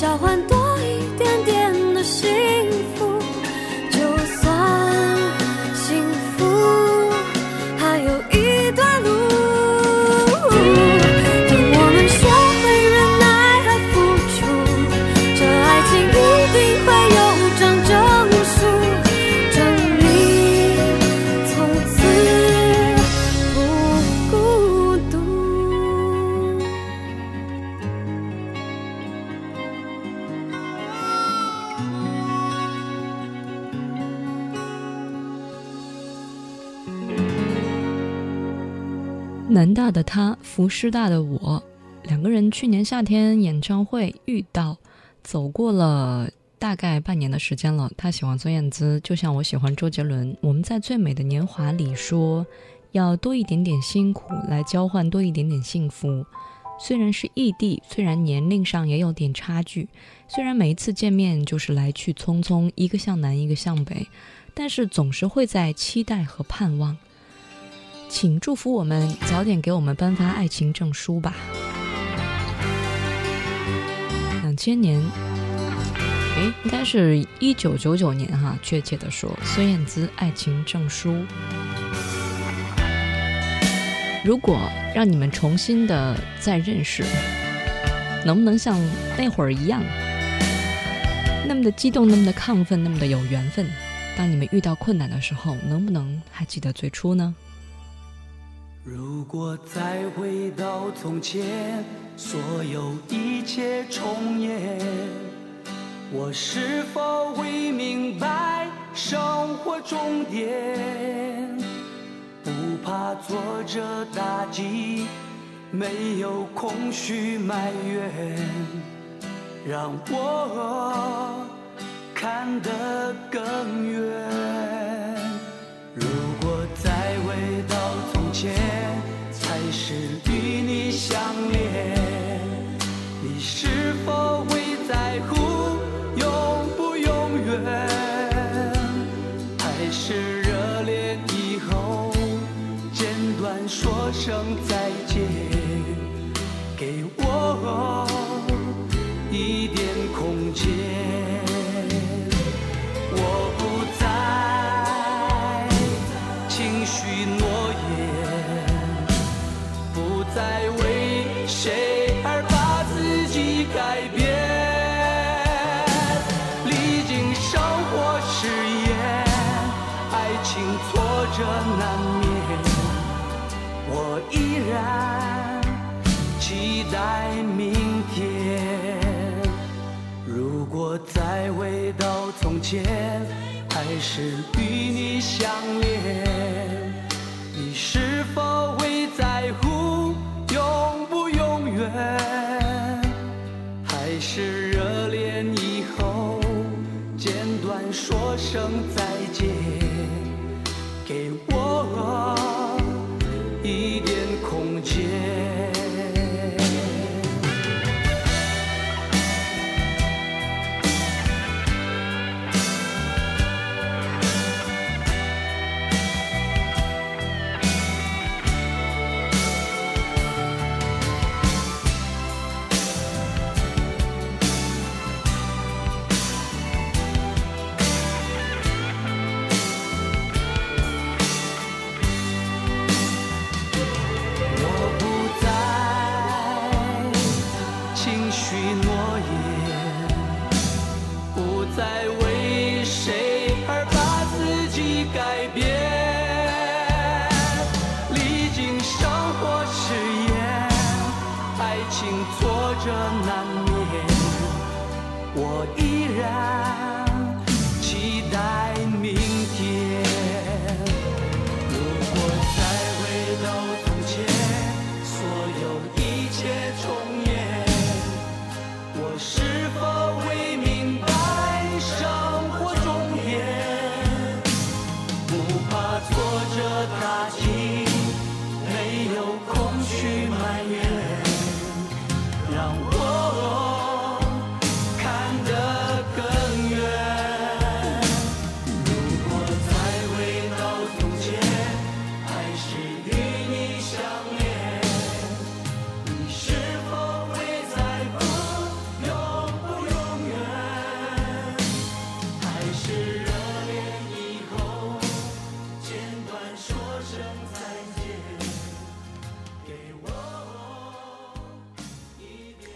交换福师大的我，两个人去年夏天演唱会遇到，走过了大概半年的时间了。他喜欢孙燕姿，就像我喜欢周杰伦。我们在《最美的年华》里说，要多一点点辛苦来交换多一点点幸福。虽然是异地，虽然年龄上也有点差距，虽然每一次见面就是来去匆匆，一个向南，一个向北，但是总是会在期待和盼望。请祝福我们早点给我们颁发爱情证书吧。两千年，诶，应该是一九九九年哈，确切的说，孙燕姿爱情证书。如果让你们重新的再认识，能不能像那会儿一样，那么的激动，那么的亢奋，那么的有缘分？当你们遇到困难的时候，能不能还记得最初呢？如果再回到从前，所有一切重演，我是否会明白生活终点？不怕挫折打击，没有空虚埋怨，让我看得更远。还是与你相恋，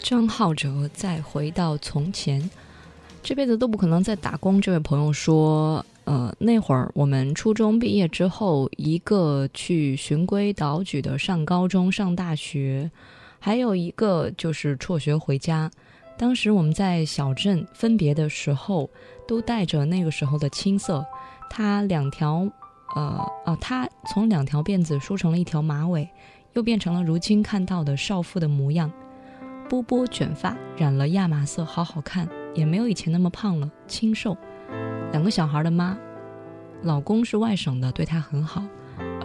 张浩哲再回到从前，这辈子都不可能再打工。这位朋友说，呃，那会儿我们初中毕业之后，一个去循规蹈矩的上高中、上大学，还有一个就是辍学回家。当时我们在小镇分别的时候，都带着那个时候的青涩。他两条，呃啊，他从两条辫子梳成了一条马尾，又变成了如今看到的少妇的模样。波波卷发，染了亚麻色，好好看，也没有以前那么胖了，清瘦。两个小孩的妈，老公是外省的，对她很好，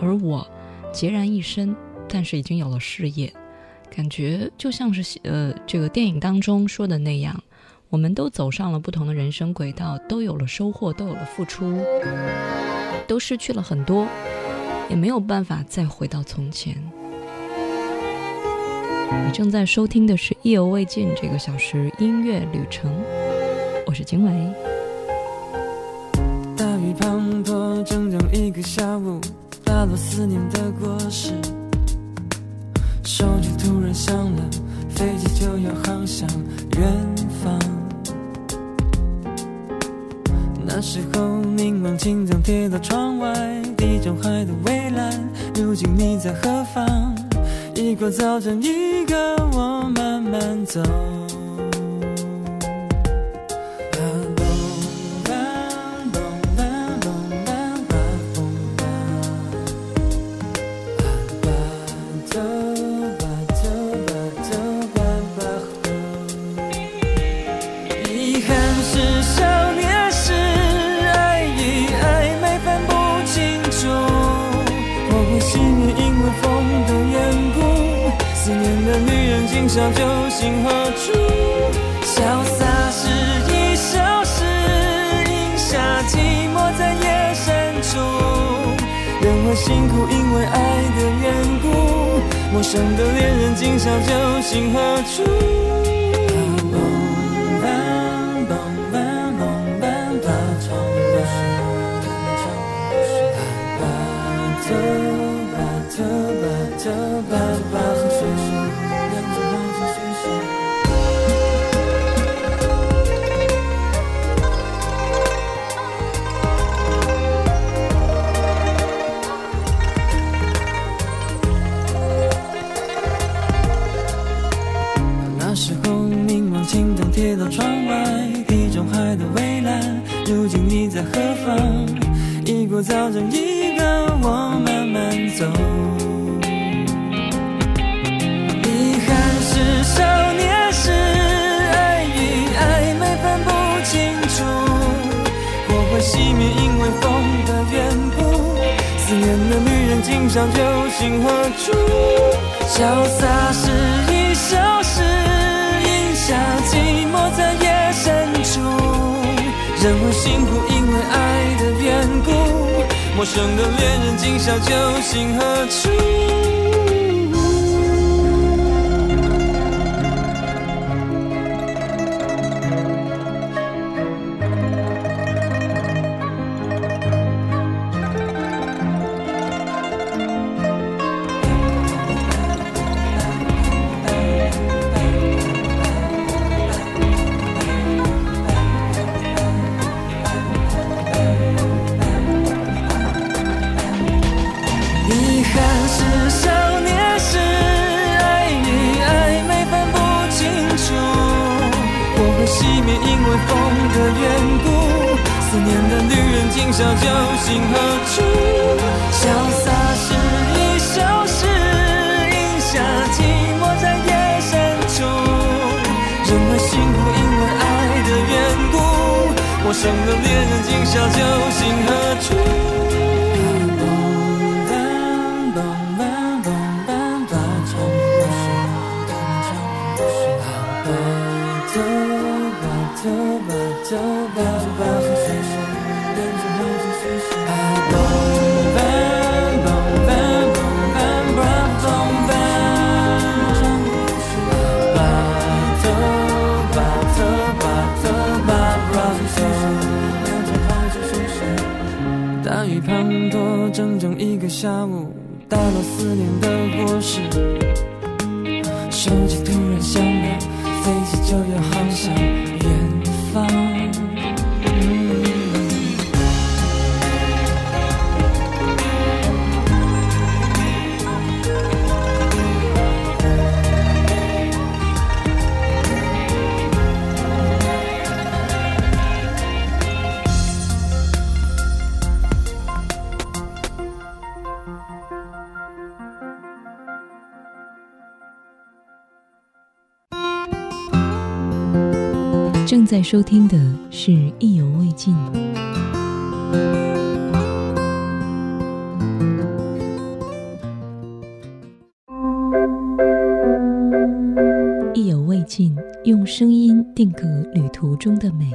而我孑然一身，但是已经有了事业，感觉就像是呃这个电影当中说的那样，我们都走上了不同的人生轨道，都有了收获，都有了付出，都失去了很多，也没有办法再回到从前。你正在收听的是《意犹未尽》这个小时音乐旅程，我是经纬。大雨滂沱整整一个下午，打落思念的果实。手机突然响了，飞机就要航向远方。那时候凝望青藏铁道窗外，地中海的蔚蓝，如今你在何方？一个早晨，一个我慢慢走。今宵酒醒何处？潇洒是一首诗，饮下寂寞在夜深处。人为辛苦，因为爱的缘故。陌生的恋人，今宵酒醒何处？梆梆梆梆梆梆，一过早晨，一个我慢慢走。遗憾是少年时爱与暧昧分不清楚，火会熄灭，因为风的缘故。思念的女人，今宵究竟何处？潇洒是一首诗，饮下寂寞在夜深处。人会辛苦，一。陌生的恋人，今宵酒醒何处？今宵酒醒何处？潇洒是一首诗，饮下寂寞在夜深处。人们幸福，因为爱的缘故。陌生的恋人，今宵酒醒何处？整整一个下午，打了思念的果实。手机突然响了，飞机就要在收听的是《意犹未尽》。意犹未尽，用声音定格旅途中的美。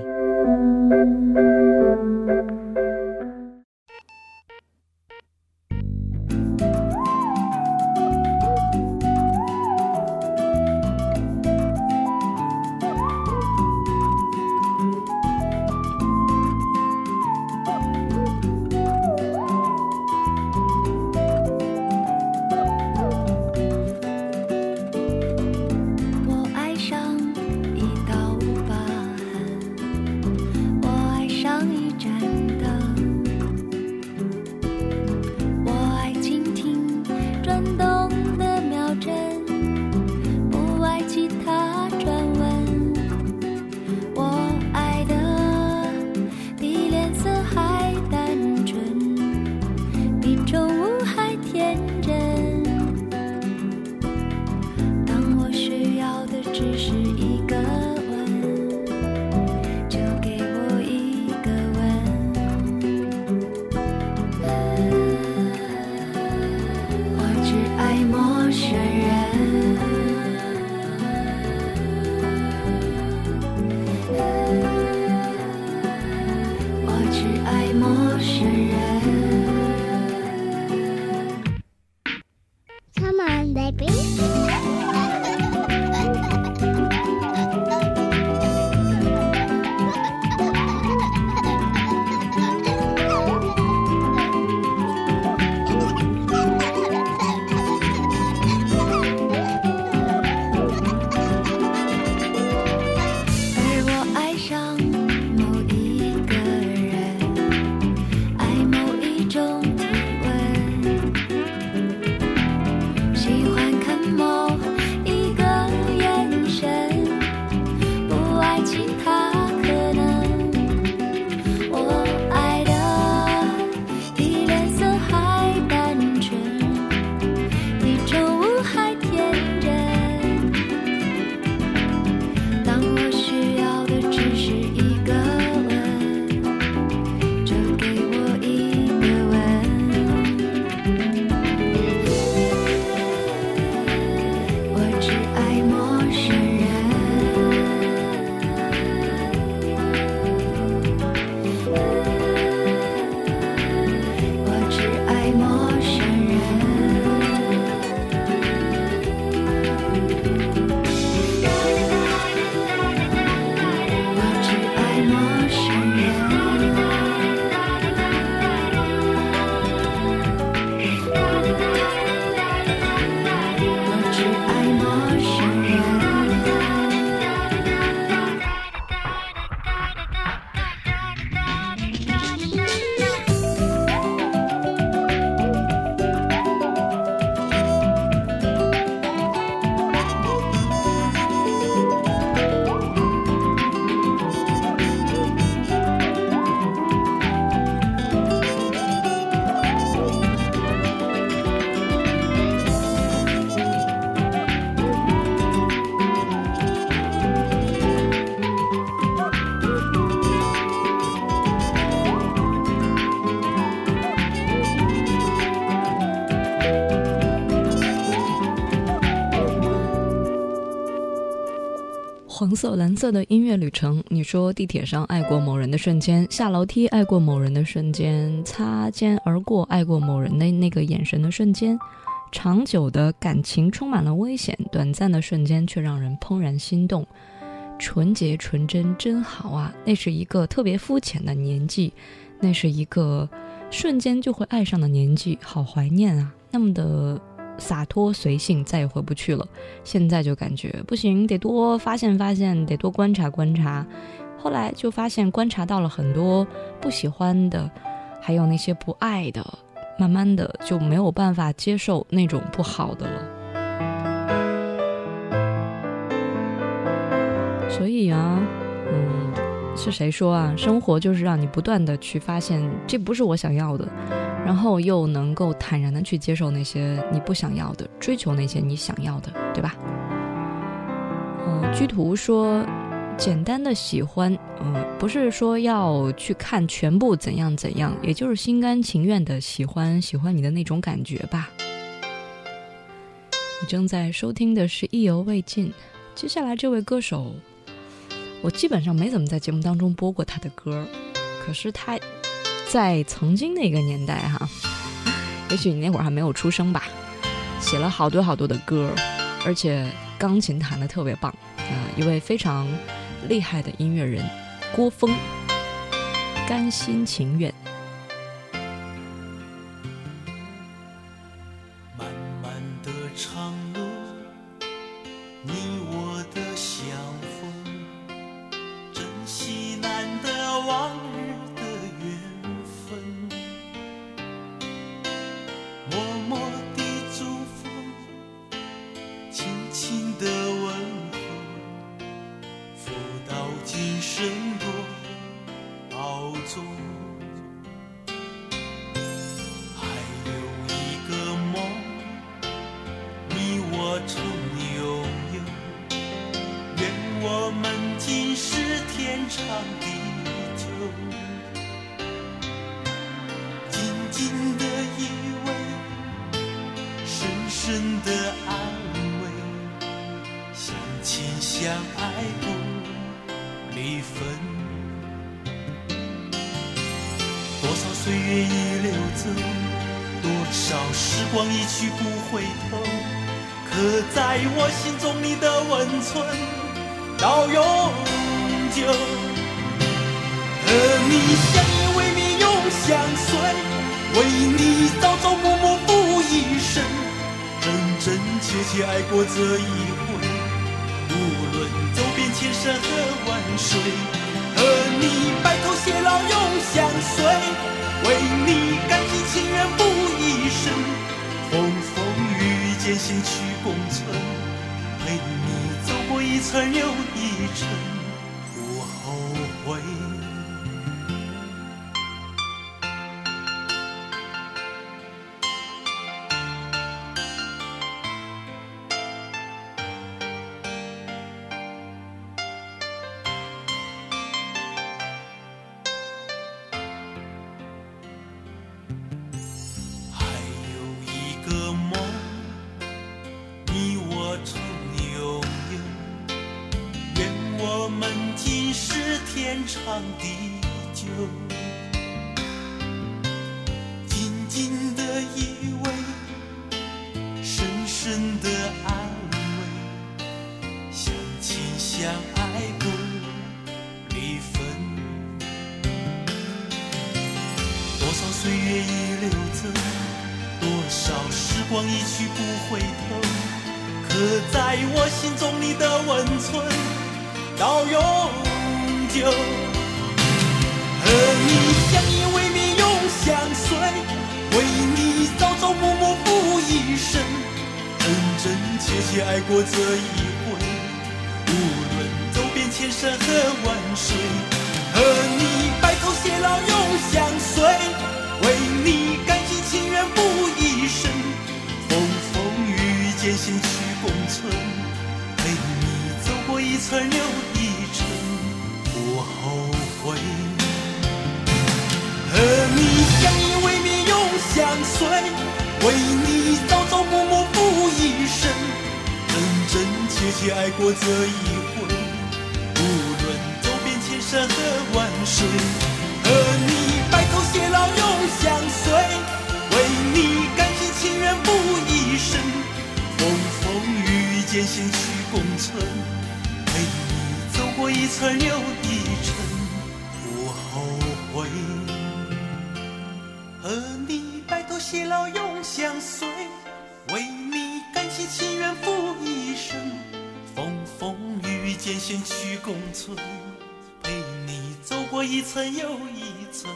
色、蓝色的音乐旅程。你说地铁上爱过某人的瞬间，下楼梯爱过某人的瞬间，擦肩而过爱过某人的那个眼神的瞬间，长久的感情充满了危险，短暂的瞬间却让人怦然心动。纯洁纯真真好啊！那是一个特别肤浅的年纪，那是一个瞬间就会爱上的年纪，好怀念啊！那么的。洒脱随性，再也回不去了。现在就感觉不行，得多发现发现，得多观察观察。后来就发现，观察到了很多不喜欢的，还有那些不爱的，慢慢的就没有办法接受那种不好的了。所以啊，嗯，是谁说啊？生活就是让你不断的去发现，这不是我想要的。然后又能够坦然的去接受那些你不想要的，追求那些你想要的，对吧？呃，居图说，简单的喜欢，呃，不是说要去看全部怎样怎样，也就是心甘情愿的喜欢喜欢你的那种感觉吧。你正在收听的是意犹未尽，接下来这位歌手，我基本上没怎么在节目当中播过他的歌，可是他。在曾经那个年代，哈，也许你那会儿还没有出生吧，写了好多好多的歌，而且钢琴弹的特别棒啊！一位非常厉害的音乐人，郭峰，甘心情愿。情相爱不离分多少岁月已流走多少时光一去不回头可在我心中你的温存。到永久和你相依为命永相随为你朝朝暮暮付一生真真切切爱过这一走遍千，山和万水，和你白头偕老永相随，为你甘心情愿付一生，风风雨雨艰险去共存，陪你走过一层又一层。不回头，刻在我心中你的温存到永久。和你相依为命永相随，为你朝朝暮暮付一生，真真切切爱过这一回。无论走遍千山和万水，和你白头偕老永相随。残留一程不后悔，和你相依为命永相随，为你朝朝暮暮付一生，真真切切爱过这一回，无论走遍千山和万水，和你白头偕老永相随，为你甘心情愿付一生，风风雨雨艰险去共存。过一层又一程，不后悔。和你白头偕老永相随，为你甘心情愿付一生，风风雨雨艰险去共存，陪你走过一层又一层，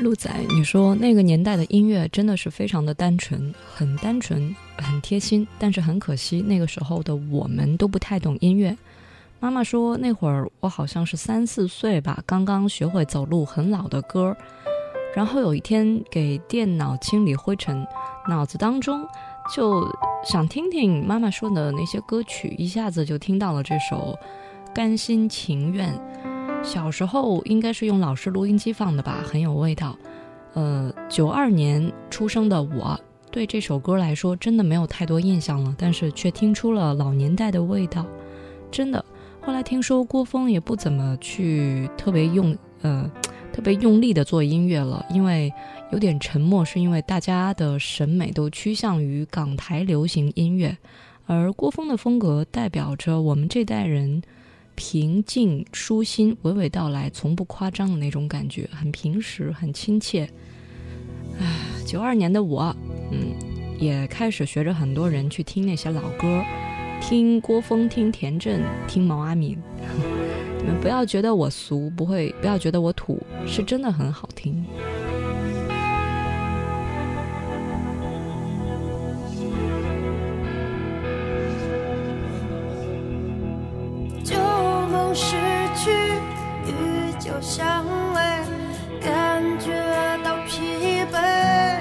鹿仔，你说那个年代的音乐真的是非常的单纯，很单纯，很贴心，但是很可惜，那个时候的我们都不太懂音乐。妈妈说那会儿我好像是三四岁吧，刚刚学会走路，很老的歌。然后有一天给电脑清理灰尘，脑子当中就想听听妈妈说的那些歌曲，一下子就听到了这首《甘心情愿》。小时候应该是用老式录音机放的吧，很有味道。呃，九二年出生的我，对这首歌来说真的没有太多印象了，但是却听出了老年代的味道。真的，后来听说郭峰也不怎么去特别用呃特别用力的做音乐了，因为有点沉默，是因为大家的审美都趋向于港台流行音乐，而郭峰的风格代表着我们这代人。平静、舒心、娓娓道来，从不夸张的那种感觉，很平实，很亲切。唉，九二年的我，嗯，也开始学着很多人去听那些老歌，听郭峰，听田震，听毛阿敏。你们不要觉得我俗，不会，不要觉得我土，是真的很好听。旧梦失去，与旧相偎，感觉到疲惫，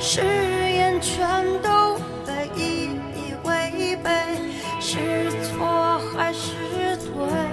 誓言全都被一一违背，是错还是对？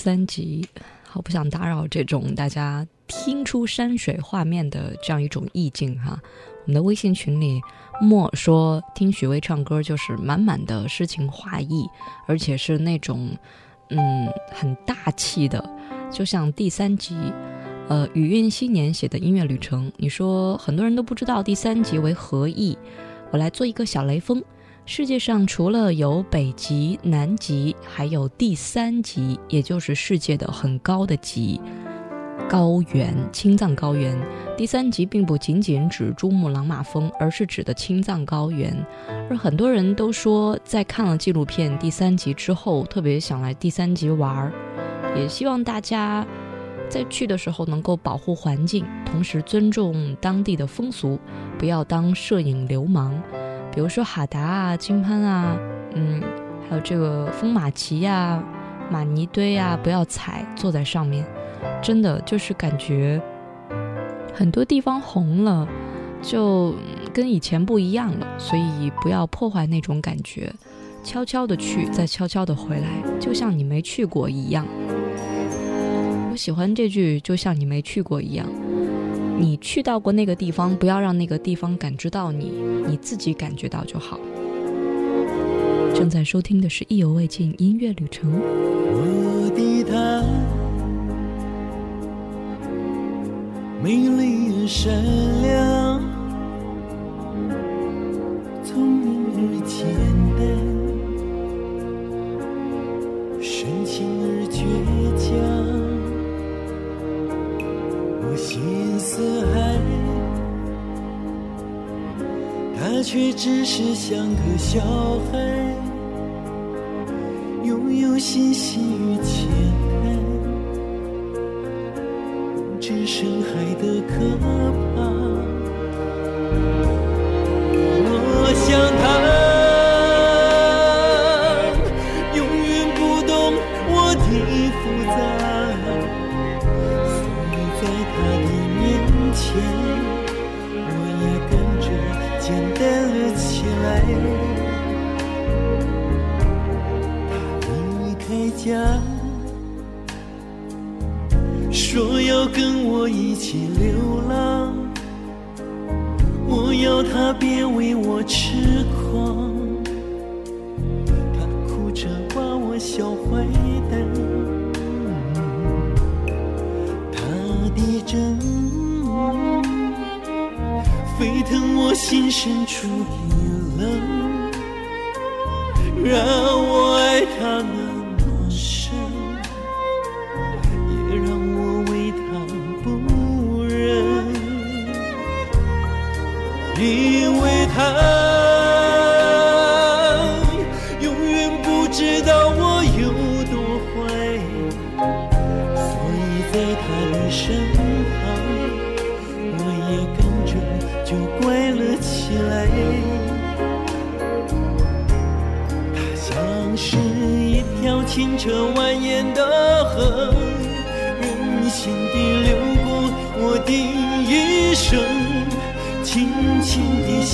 三集，好不想打扰这种大家听出山水画面的这样一种意境哈。我们的微信群里莫说听许巍唱歌就是满满的诗情画意，而且是那种嗯很大气的，就像第三集呃雨韵新年写的音乐旅程。你说很多人都不知道第三集为何意，我来做一个小雷锋。世界上除了有北极、南极，还有第三极，也就是世界的很高的极——高原青藏高原。第三极并不仅仅指珠穆朗玛峰，而是指的青藏高原。而很多人都说，在看了纪录片《第三极》之后，特别想来第三极玩儿。也希望大家在去的时候能够保护环境，同时尊重当地的风俗，不要当摄影流氓。比如说哈达啊、金喷啊，嗯，还有这个风马旗呀、马泥堆啊，不要踩，坐在上面，真的就是感觉很多地方红了，就跟以前不一样了，所以不要破坏那种感觉，悄悄的去，再悄悄的回来，就像你没去过一样。我喜欢这句，就像你没去过一样。你去到过那个地方，不要让那个地方感知到你，你自己感觉到就好。正在收听的是《意犹未尽音乐旅程》。我的她，美丽而善良，聪明而简单，深情而倔强。我心似海，他却只是像个小孩。拥有信心与牵绊，只剩海的可怕。我想他永远不懂我的天，我也跟着简单了起来。他离开家，说要跟我一起流浪，我要他别为我痴狂。心深处冰冷，让我爱他那么深，也让我为他不忍，因为他。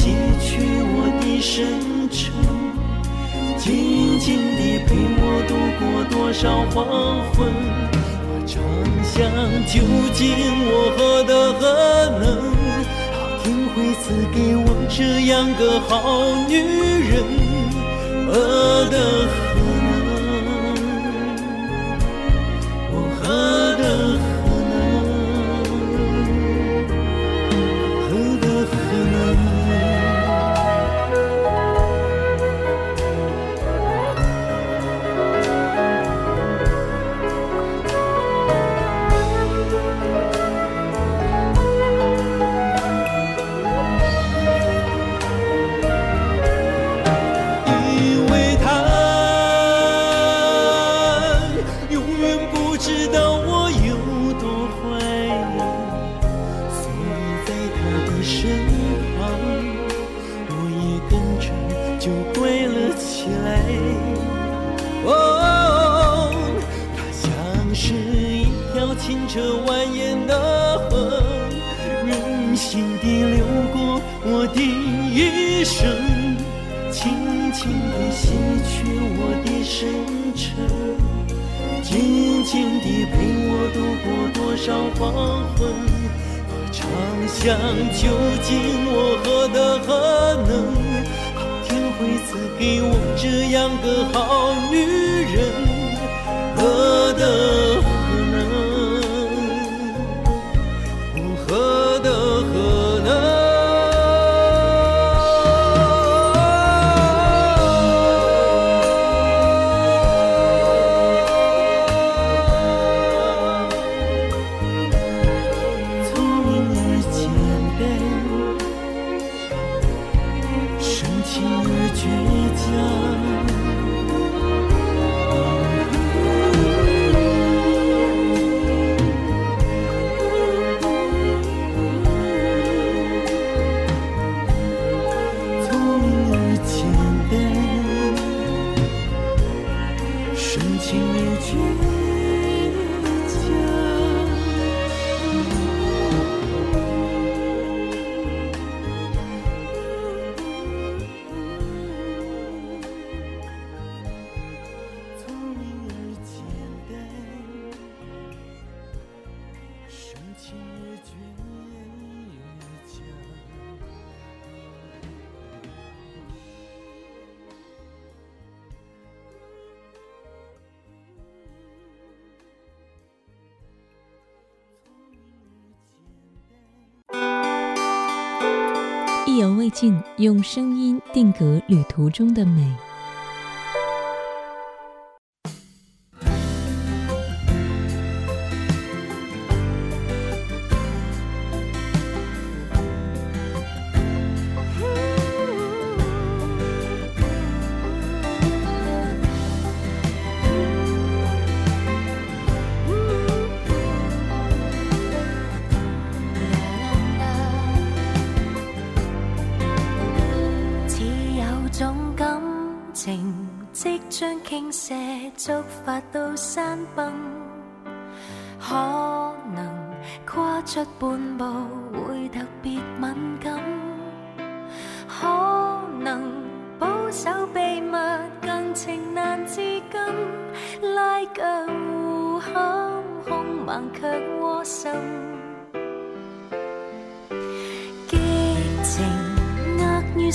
洗去我的深沉，静静地陪我度过多少黄昏。我常想，究竟我何德何能，老天会赐给我这样个好女人？何德何用声音定格旅途中的美。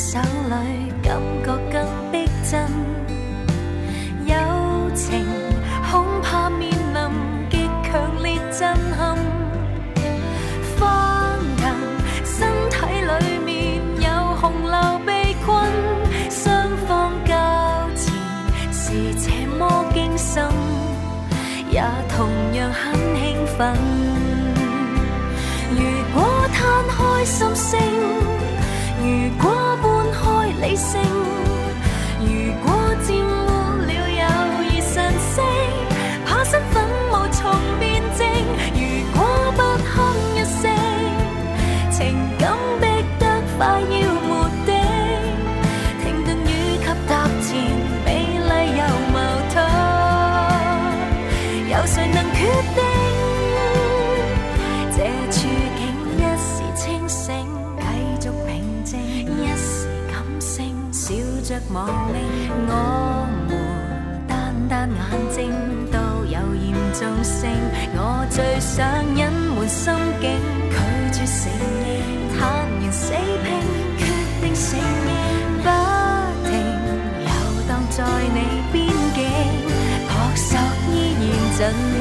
手里感觉更逼真友情恐怕面临极强烈震撼翻腾身体里面有洪流被困双方交缠是这么惊心也同样很兴奋如果摊开心声如果理性，如果占我们单单眼睛都有严重性。我最想隐瞒心境，拒绝承认，坦然死拼，决定承认，不停游荡在你边境，扑朔依然尽兴。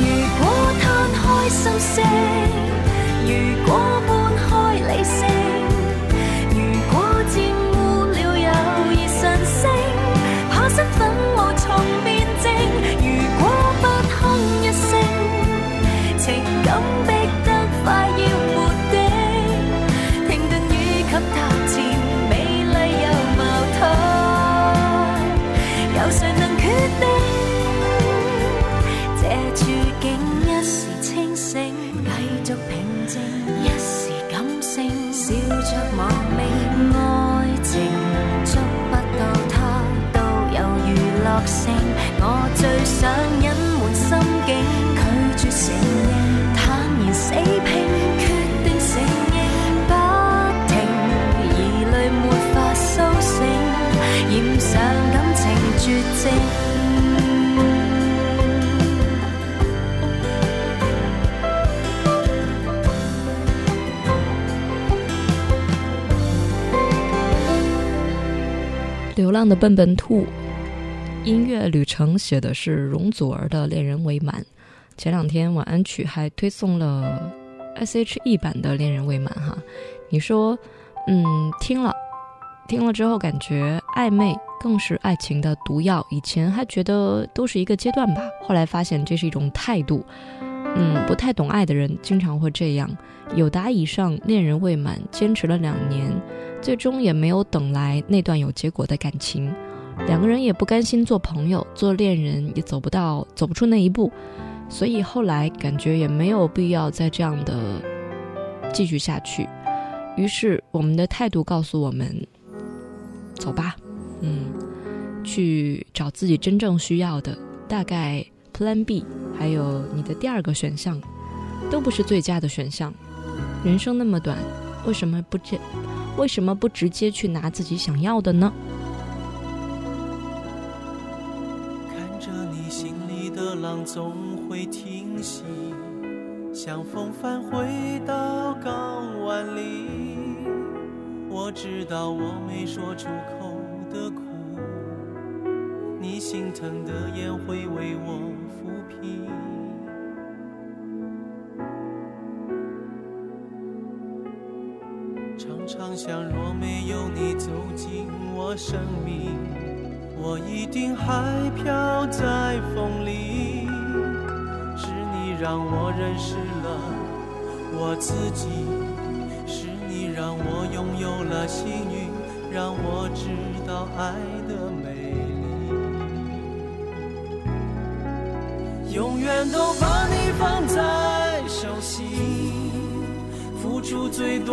如果摊开心声，如果笨笨兔，音乐旅程写的是容祖儿的《恋人未满》。前两天晚安曲还推送了 S.H.E 版的《恋人未满》哈。你说，嗯，听了，听了之后感觉暧昧更是爱情的毒药。以前还觉得都是一个阶段吧，后来发现这是一种态度。嗯，不太懂爱的人经常会这样。有达以上恋人未满，坚持了两年。最终也没有等来那段有结果的感情，两个人也不甘心做朋友，做恋人也走不到走不出那一步，所以后来感觉也没有必要再这样的继续下去。于是我们的态度告诉我们：走吧，嗯，去找自己真正需要的。大概 Plan B 还有你的第二个选项，都不是最佳的选项。人生那么短，为什么不这？为什么不直接去拿自己想要的呢？看着你心里的浪总会停息，像风帆回到港湾里。我知道我没说出口的苦，你心疼的眼会为我抚平。想想，若没有你走进我生命，我一定还飘在风里。是你让我认识了我自己，是你让我拥有了幸运，让我知道爱的美丽。永远都把你放在手心。付出最多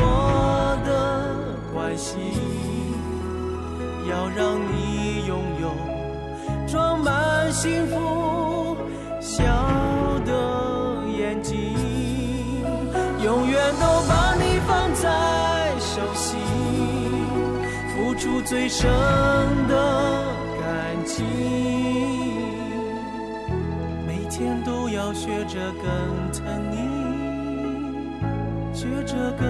的关心，要让你拥有装满幸福笑的眼睛，永远都把你放在手心，付出最深的感情，每天都要学着更。学着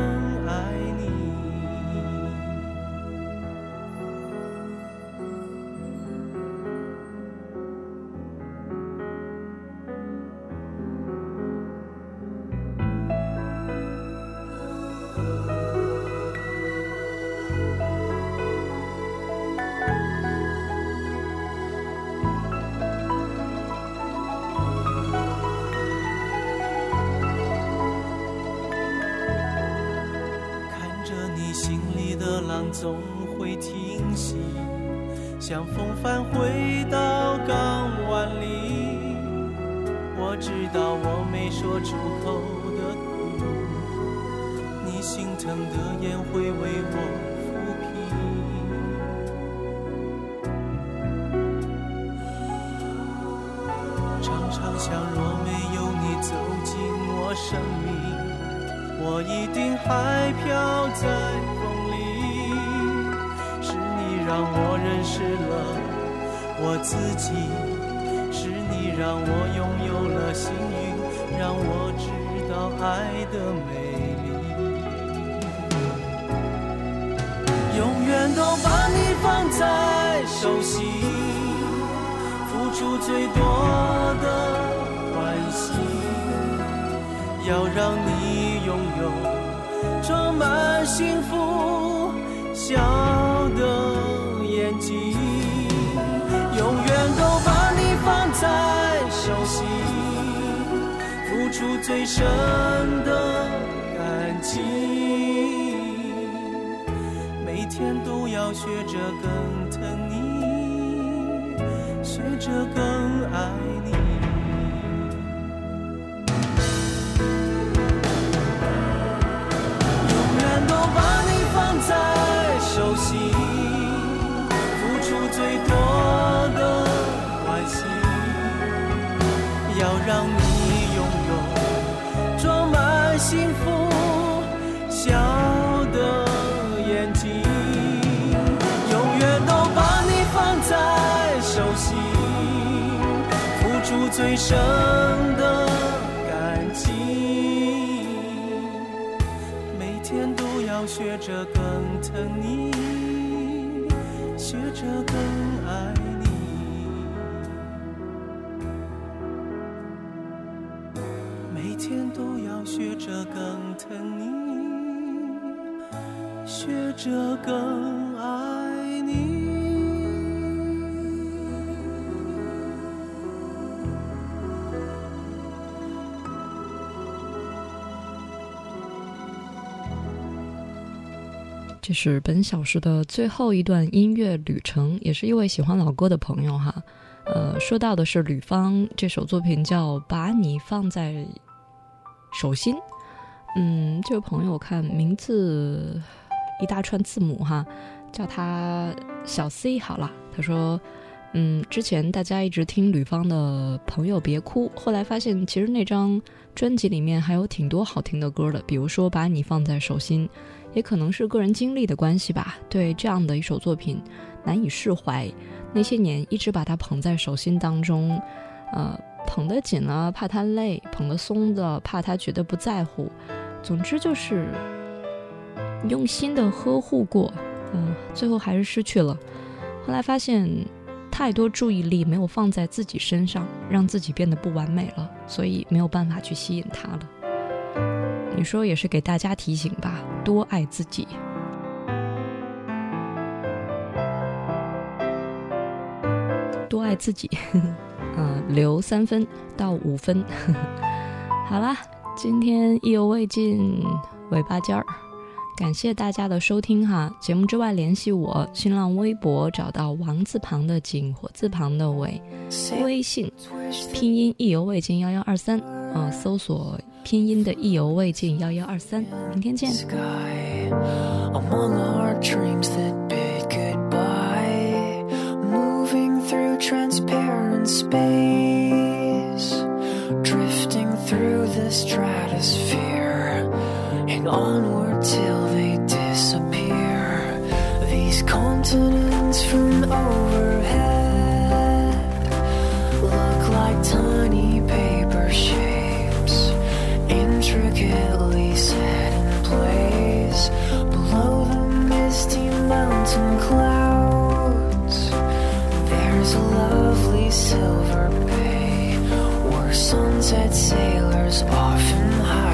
总会停息，像风帆回到港湾里。我知道我没说出口的苦，你心疼的眼会为我抚平。常常想，若没有你走进我生命，我一定还飘在。让我认识了我自己，是你让我拥有了幸运，让我知道爱的美丽。永远都把你放在手心，付出最多的关心，要让你拥有装满幸福想付出最深的感情，每天都要学着更疼你，学着更爱你，要让你拥有装满幸福笑的眼睛，永远都把你放在手心，付出最深的感情，每天都要学着更疼你。学着更学着更疼你，学着更爱你。这是本小时的最后一段音乐旅程，也是一位喜欢老歌的朋友哈。呃，说到的是吕方这首作品叫《把你放在手心》。嗯，这位朋友看名字一大串字母哈，叫他小 C 好了。他说，嗯，之前大家一直听吕方的朋友别哭，后来发现其实那张专辑里面还有挺多好听的歌的，比如说《把你放在手心》。也可能是个人经历的关系吧，对这样的一首作品难以释怀。那些年一直把它捧在手心当中，呃，捧得紧呢，怕他累；捧得松的，怕他觉得不在乎。总之就是用心的呵护过，嗯，最后还是失去了。后来发现太多注意力没有放在自己身上，让自己变得不完美了，所以没有办法去吸引他了。你说也是给大家提醒吧，多爱自己。多爱自己，呵呵。嗯，留三分到五分。好啦，今天意犹未尽，尾巴尖儿。感谢大家的收听哈！节目之外联系我，新浪微博找到王字旁的景，火字旁的伟，微信拼音意犹未尽幺幺二三啊，搜索拼音的意犹未尽幺幺二三，明天见。Till they disappear. These continents from overhead look like tiny paper shapes, intricately set in place below the misty mountain clouds. There's a lovely silver bay where sunset sailors often hide